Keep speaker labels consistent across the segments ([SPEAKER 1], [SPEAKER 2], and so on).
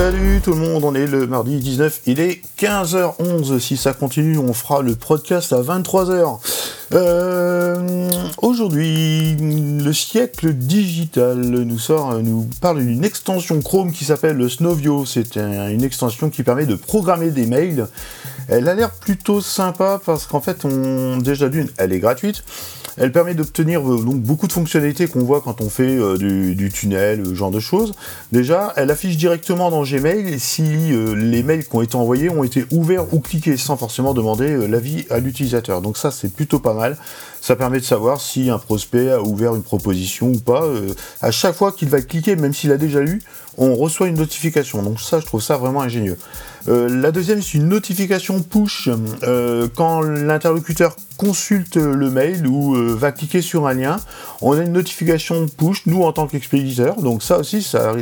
[SPEAKER 1] Salut tout le monde, on est le mardi 19, il est 15h11. Si ça continue, on fera le podcast à 23h. Euh, Aujourd'hui, le siècle digital nous sort, nous parle d'une extension Chrome qui s'appelle Snowvio. C'est une extension qui permet de programmer des mails. Elle a l'air plutôt sympa parce qu'en fait, on, déjà d'une, elle est gratuite. Elle permet d'obtenir euh, donc beaucoup de fonctionnalités qu'on voit quand on fait euh, du, tunnel, ce genre de choses. Déjà, elle affiche directement dans Gmail si euh, les mails qui ont été envoyés ont été ouverts ou cliqués sans forcément demander l'avis à l'utilisateur. Donc ça, c'est plutôt pas mal. Ça permet de savoir si un prospect a ouvert une proposition ou pas. à chaque fois qu'il va cliquer, même s'il a déjà lu, on reçoit une notification. Donc ça, je trouve ça vraiment ingénieux. Euh, la deuxième, c'est une notification push euh, quand l'interlocuteur consulte le mail ou euh, va cliquer sur un lien. On a une notification push, nous en tant qu'expéditeur. Donc ça aussi, ça,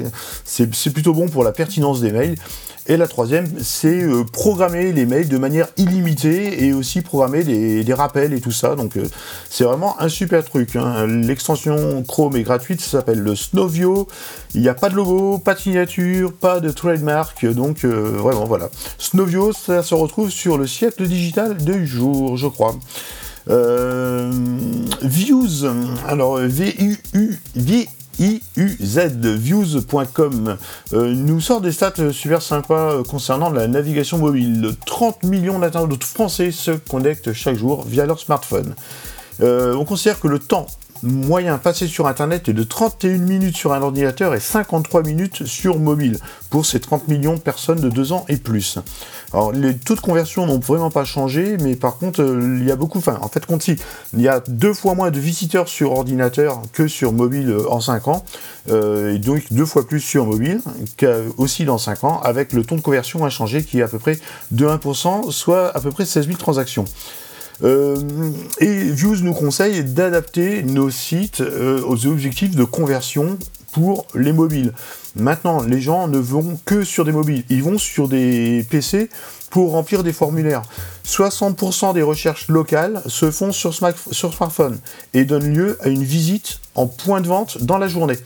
[SPEAKER 1] c'est plutôt bon pour la pertinence des mails. Et la troisième, c'est euh, programmer les mails de manière illimitée et aussi programmer des, rappels et tout ça. Donc euh, c'est vraiment un super truc. Hein. L'extension Chrome est gratuite, ça s'appelle le Snowvio. Il n'y a pas de logo, pas de signature, pas de trademark. Donc euh, vraiment voilà. Snowvio, ça se retrouve sur le siècle digital du jour, je crois. Views, alors Iuzviews.com euh, nous sort des stats super sympas euh, concernant la navigation mobile. 30 millions d'internautes français se connectent chaque jour via leur smartphone. Euh, on considère que le temps moyen passé sur Internet est de 31 minutes sur un ordinateur et 53 minutes sur mobile pour ces 30 millions de personnes de 2 ans et plus. Alors les taux de conversion n'ont vraiment pas changé, mais par contre euh, il y a beaucoup, enfin en fait compte si, il y a deux fois moins de visiteurs sur ordinateur que sur mobile euh, en 5 ans, euh, et donc deux fois plus sur mobile aussi dans 5 ans, avec le taux de conversion inchangé qui est à peu près de 1%, soit à peu près 16 000 transactions. Euh, et Views nous conseille d'adapter nos sites euh, aux objectifs de conversion pour les mobiles. Maintenant, les gens ne vont que sur des mobiles, ils vont sur des PC pour remplir des formulaires. 60% des recherches locales se font sur, sur smartphone et donnent lieu à une visite en point de vente dans la journée.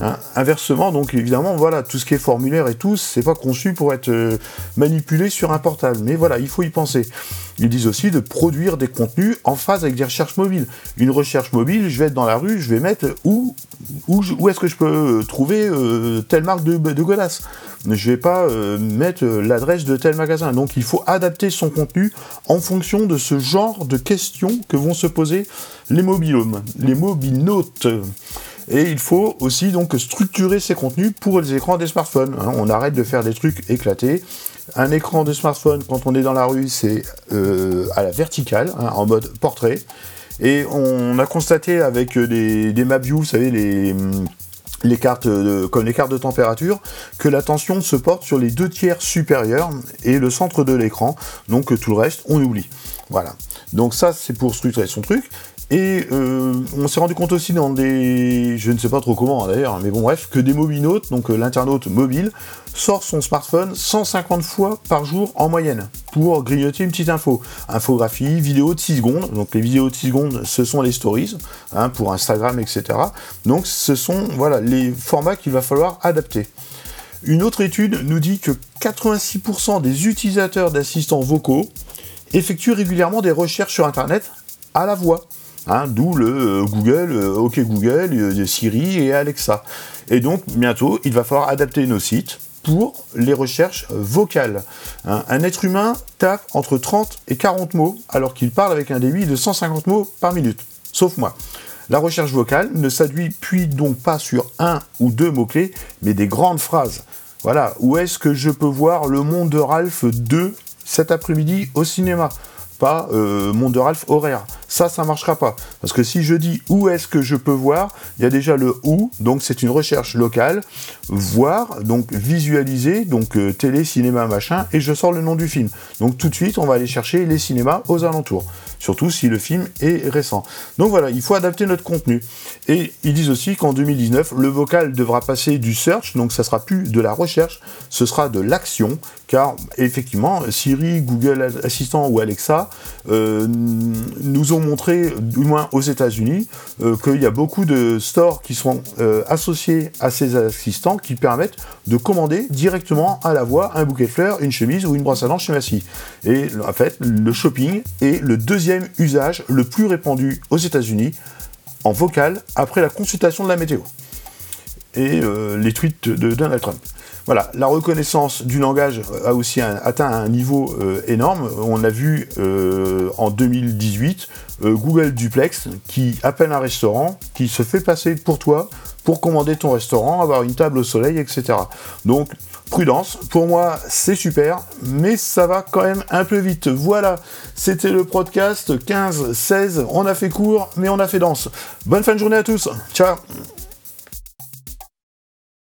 [SPEAKER 1] Hein, inversement, donc évidemment, voilà, tout ce qui est formulaire et tout, c'est pas conçu pour être euh, manipulé sur un portable. Mais voilà, il faut y penser. Ils disent aussi de produire des contenus en phase avec des recherches mobiles. Une recherche mobile, je vais être dans la rue, je vais mettre où, où, où est-ce que je peux euh, trouver euh, telle marque de, de godasses. Je vais pas mettre l'adresse de tel magasin. Donc il faut adapter son contenu en fonction de ce genre de questions que vont se poser les mobilhomes, les mobinotes. Et il faut aussi donc structurer ces contenus pour les écrans des smartphones. Hein. On arrête de faire des trucs éclatés. Un écran de smartphone, quand on est dans la rue, c'est euh, à la verticale, hein, en mode portrait. Et on a constaté avec des, des MapView, vous savez, les, les cartes de, comme les cartes de température, que la tension se porte sur les deux tiers supérieurs et le centre de l'écran. Donc tout le reste, on oublie. Voilà. Donc ça, c'est pour structurer son truc. Et euh, on s'est rendu compte aussi dans des, je ne sais pas trop comment d'ailleurs, mais bon bref, que des mobinautes, donc euh, l'internaute mobile, sort son smartphone 150 fois par jour en moyenne pour grignoter une petite info. Infographie, vidéo de 6 secondes, donc les vidéos de 6 secondes, ce sont les stories, hein, pour Instagram, etc. Donc ce sont voilà, les formats qu'il va falloir adapter. Une autre étude nous dit que 86% des utilisateurs d'assistants vocaux effectuent régulièrement des recherches sur Internet à la voix. Hein, d'où le euh, Google, euh, OK Google, euh, Siri et Alexa. Et donc bientôt, il va falloir adapter nos sites pour les recherches vocales. Hein, un être humain tape entre 30 et 40 mots alors qu'il parle avec un débit de 150 mots par minute. Sauf moi. La recherche vocale ne s'appuie donc pas sur un ou deux mots-clés, mais des grandes phrases. Voilà, où est-ce que je peux voir le monde de Ralph 2 cet après-midi au cinéma? Pas euh, monde de Ralph horaire. Ça, ça marchera pas. Parce que si je dis où est-ce que je peux voir, il y a déjà le où, donc c'est une recherche locale. Voir, donc visualiser, donc euh, télé, cinéma, machin, et je sors le nom du film. Donc tout de suite, on va aller chercher les cinémas aux alentours. surtout si le film est récent. Donc voilà, il faut adapter notre contenu. Et ils disent aussi qu'en 2019, le vocal devra passer du search, donc ça sera plus de la recherche, ce sera de l'action, car effectivement, Siri, Google Assistant ou Alexa euh, nous ont montré, du moins aux États-Unis, euh, qu'il y a beaucoup de stores qui sont euh, associés à ces assistants qui permettent de commander directement à la voix un bouquet de fleurs, une chemise ou une brosse à dents chez Massy. Et en fait, le shopping est le deuxième usage le plus répandu aux États-Unis en vocal après la consultation de la météo et les tweets de Donald Trump. Voilà, la reconnaissance du langage a aussi atteint un niveau euh, énorme. On a vu euh, en 2018 euh, Google Duplex qui appelle un restaurant, qui se fait passer pour toi pour commander ton restaurant, avoir une table au soleil, etc. Donc, prudence, pour moi c'est super, mais ça va quand même un peu vite. Voilà, c'était le podcast 15-16, on a fait court, mais on a fait dense. Bonne fin de journée à tous, ciao